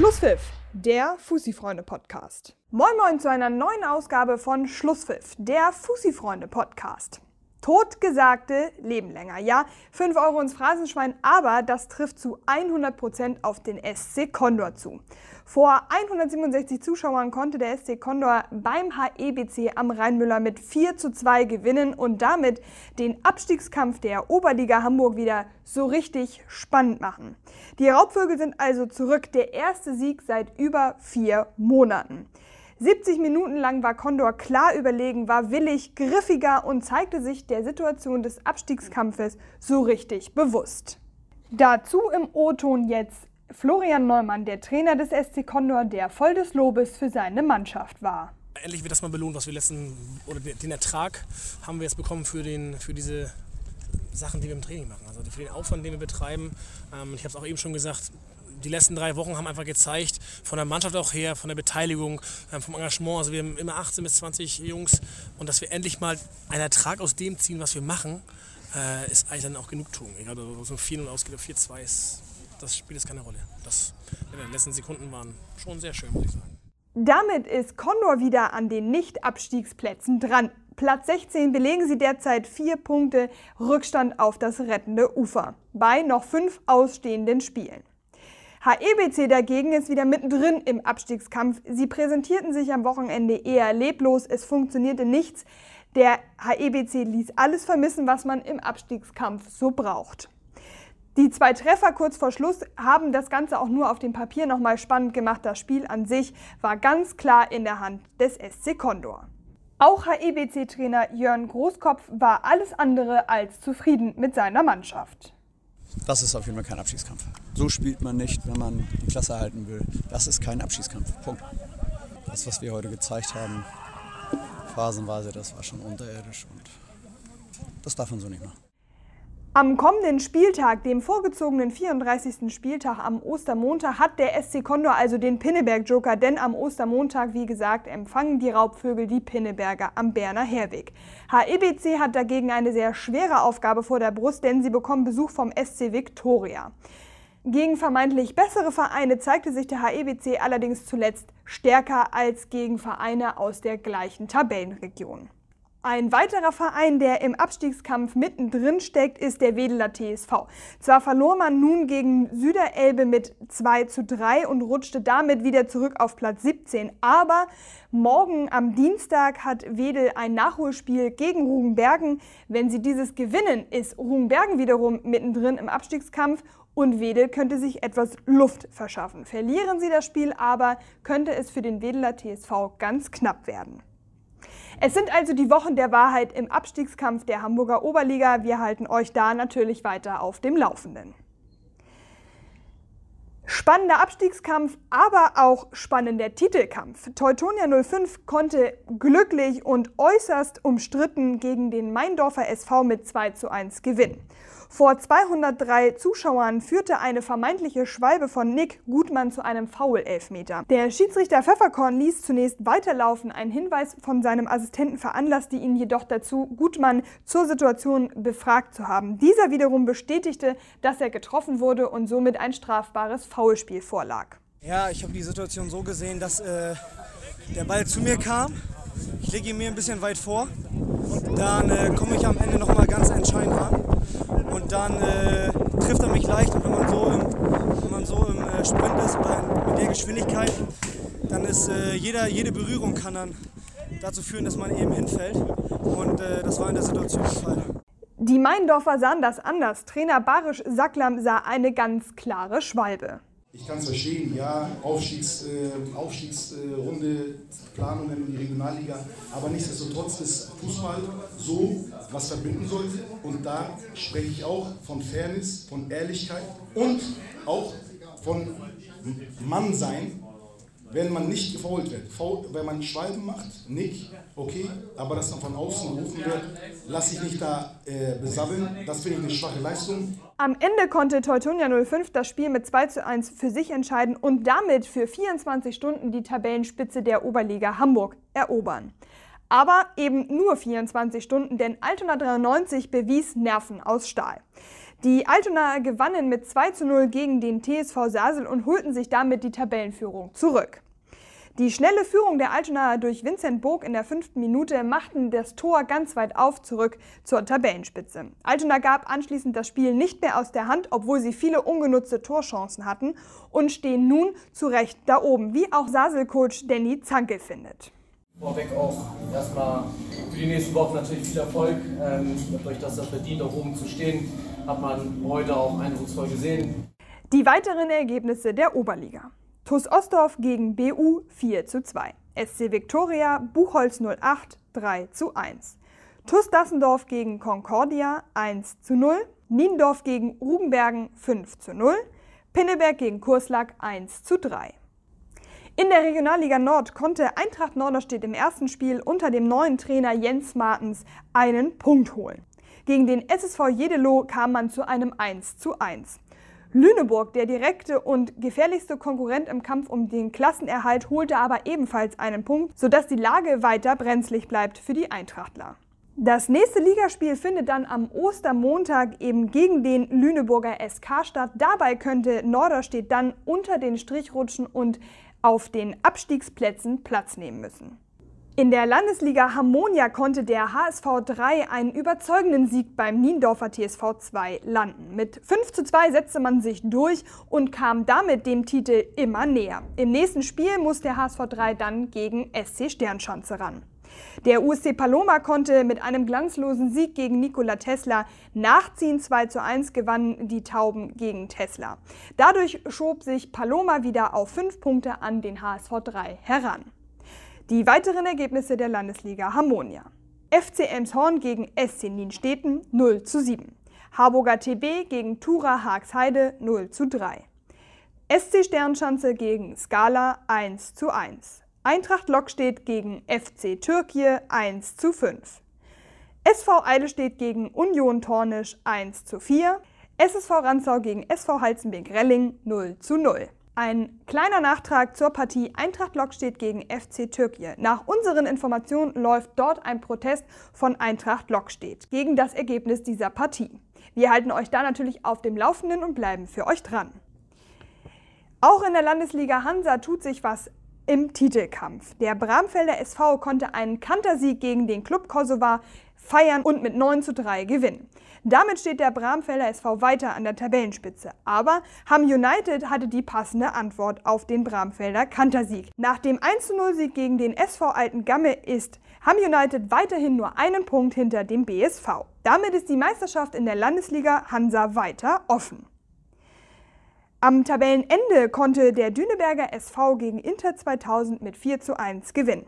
Schlusspfiff, der Fussi-Freunde-Podcast. Moin Moin zu einer neuen Ausgabe von Schlusspfiff, der Fussi-Freunde-Podcast. Totgesagte leben länger. Ja, 5 Euro ins Phrasenschwein, aber das trifft zu 100% auf den SC Condor zu. Vor 167 Zuschauern konnte der SC Condor beim HEBC am Rheinmüller mit 4 zu 2 gewinnen und damit den Abstiegskampf der Oberliga Hamburg wieder so richtig spannend machen. Die Raubvögel sind also zurück, der erste Sieg seit über vier Monaten. 70 Minuten lang war Condor klar überlegen, war willig, griffiger und zeigte sich der Situation des Abstiegskampfes so richtig bewusst. Dazu im O-Ton jetzt Florian Neumann, der Trainer des SC Condor, der voll des Lobes für seine Mannschaft war. Endlich wird das mal belohnt, was wir letzten oder den Ertrag haben wir jetzt bekommen für, den, für diese Sachen, die wir im Training machen. Also für den Aufwand, den wir betreiben. Ähm, ich habe es auch eben schon gesagt, die letzten drei Wochen haben einfach gezeigt, von der Mannschaft auch her, von der Beteiligung, ähm, vom Engagement. Also wir haben immer 18 bis 20 Jungs und dass wir endlich mal einen Ertrag aus dem ziehen, was wir machen, äh, ist eigentlich dann auch Genugtuung. Egal, ob so 4-0 ausgeht oder 4-2 ist, das spielt jetzt keine Rolle. Das in den letzten Sekunden waren schon sehr schön, muss ich sagen. Damit ist Condor wieder an den Nicht-Abstiegsplätzen dran. Platz 16 belegen sie derzeit vier Punkte Rückstand auf das rettende Ufer bei noch fünf ausstehenden Spielen. HEBC dagegen ist wieder mittendrin im Abstiegskampf. Sie präsentierten sich am Wochenende eher leblos, es funktionierte nichts. Der HEBC ließ alles vermissen, was man im Abstiegskampf so braucht. Die zwei Treffer kurz vor Schluss haben das Ganze auch nur auf dem Papier nochmal spannend gemacht. Das Spiel an sich war ganz klar in der Hand des SC Condor. Auch HEBC-Trainer Jörn Großkopf war alles andere als zufrieden mit seiner Mannschaft. Das ist auf jeden Fall kein Abschiedskampf. So spielt man nicht, wenn man die Klasse halten will. Das ist kein Abschiedskampf. Punkt. Das, was wir heute gezeigt haben, phasenweise, das war schon unterirdisch und das darf man so nicht machen. Am kommenden Spieltag, dem vorgezogenen 34. Spieltag am Ostermontag, hat der SC Condor also den Pinneberg-Joker, denn am Ostermontag, wie gesagt, empfangen die Raubvögel die Pinneberger am Berner Herweg. HEBC hat dagegen eine sehr schwere Aufgabe vor der Brust, denn sie bekommen Besuch vom SC Victoria. Gegen vermeintlich bessere Vereine zeigte sich der HEBC allerdings zuletzt stärker als gegen Vereine aus der gleichen Tabellenregion. Ein weiterer Verein, der im Abstiegskampf mittendrin steckt, ist der Wedeler TSV. Zwar verlor man nun gegen Süderelbe mit 2 zu 3 und rutschte damit wieder zurück auf Platz 17, aber morgen am Dienstag hat Wedel ein Nachholspiel gegen Rugenbergen. Wenn sie dieses gewinnen, ist Rugenbergen wiederum mittendrin im Abstiegskampf und Wedel könnte sich etwas Luft verschaffen. Verlieren sie das Spiel aber, könnte es für den Wedeler TSV ganz knapp werden. Es sind also die Wochen der Wahrheit im Abstiegskampf der Hamburger Oberliga. Wir halten euch da natürlich weiter auf dem Laufenden. Spannender Abstiegskampf, aber auch spannender Titelkampf. Teutonia 05 konnte glücklich und äußerst umstritten gegen den Meindorfer SV mit 2 zu 1 gewinnen. Vor 203 Zuschauern führte eine vermeintliche Schwalbe von Nick Gutmann zu einem Foul-Elfmeter. Der Schiedsrichter Pfefferkorn ließ zunächst weiterlaufen. Ein Hinweis von seinem Assistenten veranlasste ihn jedoch dazu, Gutmann zur Situation befragt zu haben. Dieser wiederum bestätigte, dass er getroffen wurde und somit ein strafbares Foulspiel vorlag. Ja, ich habe die Situation so gesehen, dass äh, der Ball zu mir kam. Ich lege ihn mir ein bisschen weit vor. Dann äh, komme ich am Ende nochmal ganz entscheidend an und dann äh, trifft er mich leicht. Und wenn man so im, wenn man so im äh, Sprint ist oder mit der Geschwindigkeit, dann ist äh, jeder, jede Berührung kann dann dazu führen, dass man eben hinfällt. Und äh, das war in der Situation der Fall. Die Meindorfer sahen das anders. Trainer Barisch Sacklam sah eine ganz klare Schwalbe. Ich kann es verstehen, ja, Aufstiegs, äh, Aufstiegsrunde, Planungen in die Regionalliga, aber nichtsdestotrotz ist Fußball so, was verbinden sollte. Und da spreche ich auch von Fairness, von Ehrlichkeit und auch von Mannsein wenn man nicht gefault wird. Faul, wenn man Schwalben macht, Nick, okay, aber dass dann von außen gerufen wird, lasse ich nicht da äh, besabbeln. Das finde ich eine schwache Leistung. Am Ende konnte Teutonia 05 das Spiel mit 2 zu 1 für sich entscheiden und damit für 24 Stunden die Tabellenspitze der Oberliga Hamburg erobern. Aber eben nur 24 Stunden, denn Altona 93 bewies Nerven aus Stahl. Die Altonaer gewannen mit 2 zu 0 gegen den TSV Sasel und holten sich damit die Tabellenführung zurück. Die schnelle Führung der Altonaer durch Vincent Burg in der fünften Minute machten das Tor ganz weit auf zurück zur Tabellenspitze. Altona gab anschließend das Spiel nicht mehr aus der Hand, obwohl sie viele ungenutzte Torchancen hatten und stehen nun zu Recht da oben, wie auch Sasel-Coach Danny Zankel findet. Vorweg auch erstmal für die nächsten Wochen natürlich viel Erfolg. Ähm, ihr habt euch das verdient, auch oben zu stehen. Hat man heute auch eindrucksvoll gesehen. Die weiteren Ergebnisse der Oberliga. TuS Ostdorf gegen BU 4 zu 2. SC Viktoria Buchholz 08 3 zu 1. TuS Dassendorf gegen Concordia 1 zu 0. Niendorf gegen Rubenbergen 5 zu 0. Pinneberg gegen Kurslack 1 zu 3. In der Regionalliga Nord konnte Eintracht Norderstedt im ersten Spiel unter dem neuen Trainer Jens Martens einen Punkt holen. Gegen den SSV Jedeloh kam man zu einem 1 zu 1. Lüneburg, der direkte und gefährlichste Konkurrent im Kampf um den Klassenerhalt, holte aber ebenfalls einen Punkt, sodass die Lage weiter brenzlig bleibt für die Eintrachtler. Das nächste Ligaspiel findet dann am Ostermontag eben gegen den Lüneburger SK statt. Dabei könnte Norderstedt dann unter den Strich rutschen und auf den Abstiegsplätzen Platz nehmen müssen. In der Landesliga Harmonia konnte der HSV 3 einen überzeugenden Sieg beim Niendorfer TSV 2 landen. Mit 5 zu 2 setzte man sich durch und kam damit dem Titel immer näher. Im nächsten Spiel muss der HSV 3 dann gegen SC Sternschanze ran. Der USC Paloma konnte mit einem glanzlosen Sieg gegen Nikola Tesla nachziehen. 2 zu 1 gewannen die Tauben gegen Tesla. Dadurch schob sich Paloma wieder auf 5 Punkte an den HSV 3 heran. Die weiteren Ergebnisse der Landesliga Harmonia. FC Elmshorn gegen SC Nienstedten 0 zu 7. Harburger TB gegen Tura Haagsheide 0 zu 3. SC Sternschanze gegen Skala 1 zu 1. Eintracht Lokstedt gegen FC Türkei 1 zu 5. SV Eidelstedt gegen Union Tornisch 1 zu 4. SSV Ranzau gegen SV Halzenbeek-Relling 0 zu 0. Ein kleiner Nachtrag zur Partie Eintracht Lokstedt gegen FC Türkei. Nach unseren Informationen läuft dort ein Protest von Eintracht Lokstedt gegen das Ergebnis dieser Partie. Wir halten euch da natürlich auf dem Laufenden und bleiben für euch dran. Auch in der Landesliga Hansa tut sich was im Titelkampf. Der Bramfelder SV konnte einen Kantersieg gegen den Club Kosovar feiern und mit 9 zu 3 gewinnen. Damit steht der Bramfelder SV weiter an der Tabellenspitze. Aber Ham United hatte die passende Antwort auf den Bramfelder Kantersieg. Nach dem 1-0-Sieg gegen den SV Alten Gamme ist Ham United weiterhin nur einen Punkt hinter dem BSV. Damit ist die Meisterschaft in der Landesliga Hansa weiter offen. Am Tabellenende konnte der Düneberger SV gegen Inter 2000 mit 4 zu 1 gewinnen.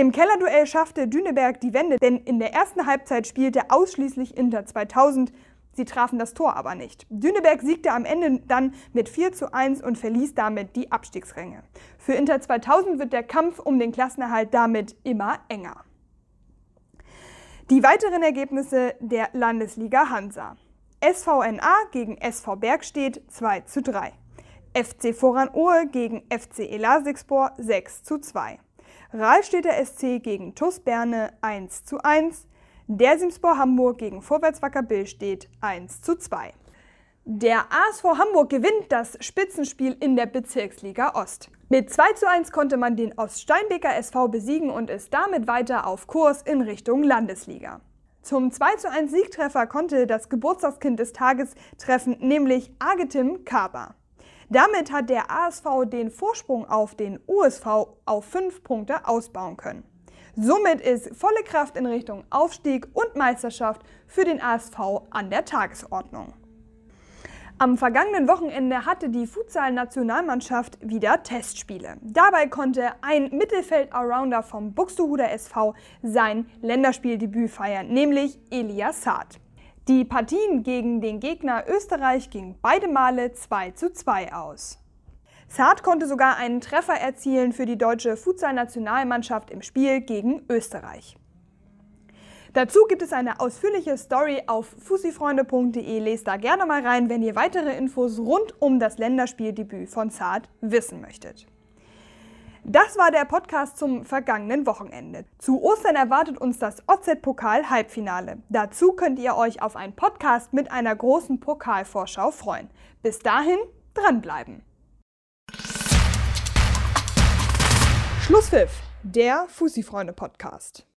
Im Kellerduell schaffte Düneberg die Wende, denn in der ersten Halbzeit spielte ausschließlich Inter 2000. Sie trafen das Tor aber nicht. Düneberg siegte am Ende dann mit 4 zu 1 und verließ damit die Abstiegsränge. Für Inter 2000 wird der Kampf um den Klassenerhalt damit immer enger. Die weiteren Ergebnisse der Landesliga Hansa. SVNA gegen SV Bergstedt 2 zu 3. FC Voran-Ohe gegen FC Elasigspor 6 zu 2. Rahlstädter SC gegen TuS Berne 1 zu 1. Dersimspor Hamburg gegen Vorwärtswacker Billstedt 1 zu 2. Der ASV Hamburg gewinnt das Spitzenspiel in der Bezirksliga Ost. Mit 2 zu 1 konnte man den Oststeinbeker SV besiegen und ist damit weiter auf Kurs in Richtung Landesliga. Zum 2 zu 1 Siegtreffer konnte das Geburtstagskind des Tages treffen, nämlich Agetim Kaba. Damit hat der ASV den Vorsprung auf den USV auf 5 Punkte ausbauen können. Somit ist volle Kraft in Richtung Aufstieg und Meisterschaft für den ASV an der Tagesordnung. Am vergangenen Wochenende hatte die Futsal-Nationalmannschaft wieder Testspiele. Dabei konnte ein Mittelfeld-Allrounder vom Buxtehuder SV sein Länderspieldebüt feiern, nämlich Elias Saad. Die Partien gegen den Gegner Österreich gingen beide Male 2 zu 2 aus. Saad konnte sogar einen Treffer erzielen für die deutsche Futsal-Nationalmannschaft im Spiel gegen Österreich. Dazu gibt es eine ausführliche Story auf fussifreunde.de. Lest da gerne mal rein, wenn ihr weitere Infos rund um das Länderspieldebüt von Zart wissen möchtet. Das war der Podcast zum vergangenen Wochenende. Zu Ostern erwartet uns das OZ-Pokal-Halbfinale. Dazu könnt ihr euch auf einen Podcast mit einer großen Pokalvorschau freuen. Bis dahin dranbleiben. Schlusspfiff, der Fussi-Freunde-Podcast.